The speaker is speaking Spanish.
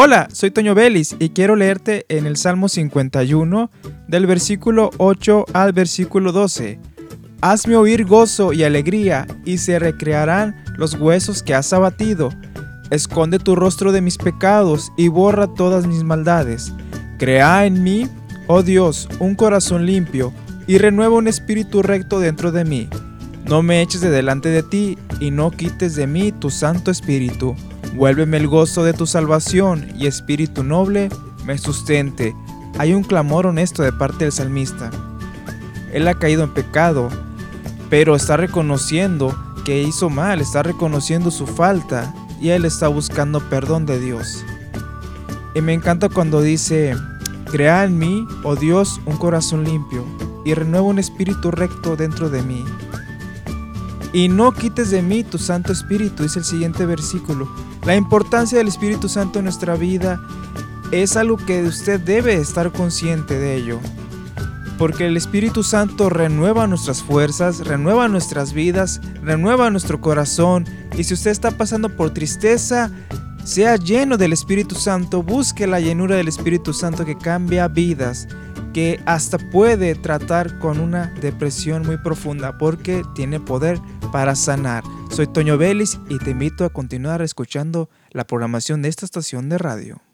Hola, soy Toño Vélez y quiero leerte en el Salmo 51 del versículo 8 al versículo 12. Hazme oír gozo y alegría y se recrearán los huesos que has abatido. Esconde tu rostro de mis pecados y borra todas mis maldades. Crea en mí, oh Dios, un corazón limpio y renueva un espíritu recto dentro de mí. No me eches de delante de ti y no quites de mí tu santo espíritu. Vuélveme el gozo de tu salvación y espíritu noble me sustente. Hay un clamor honesto de parte del salmista. Él ha caído en pecado, pero está reconociendo que hizo mal, está reconociendo su falta y él está buscando perdón de Dios. Y me encanta cuando dice, crea en mí, oh Dios, un corazón limpio y renueva un espíritu recto dentro de mí. Y no quites de mí tu Santo Espíritu, dice el siguiente versículo. La importancia del Espíritu Santo en nuestra vida es algo que usted debe estar consciente de ello. Porque el Espíritu Santo renueva nuestras fuerzas, renueva nuestras vidas, renueva nuestro corazón. Y si usted está pasando por tristeza, sea lleno del Espíritu Santo, busque la llenura del Espíritu Santo que cambia vidas que hasta puede tratar con una depresión muy profunda porque tiene poder para sanar. Soy Toño Vélez y te invito a continuar escuchando la programación de esta estación de radio.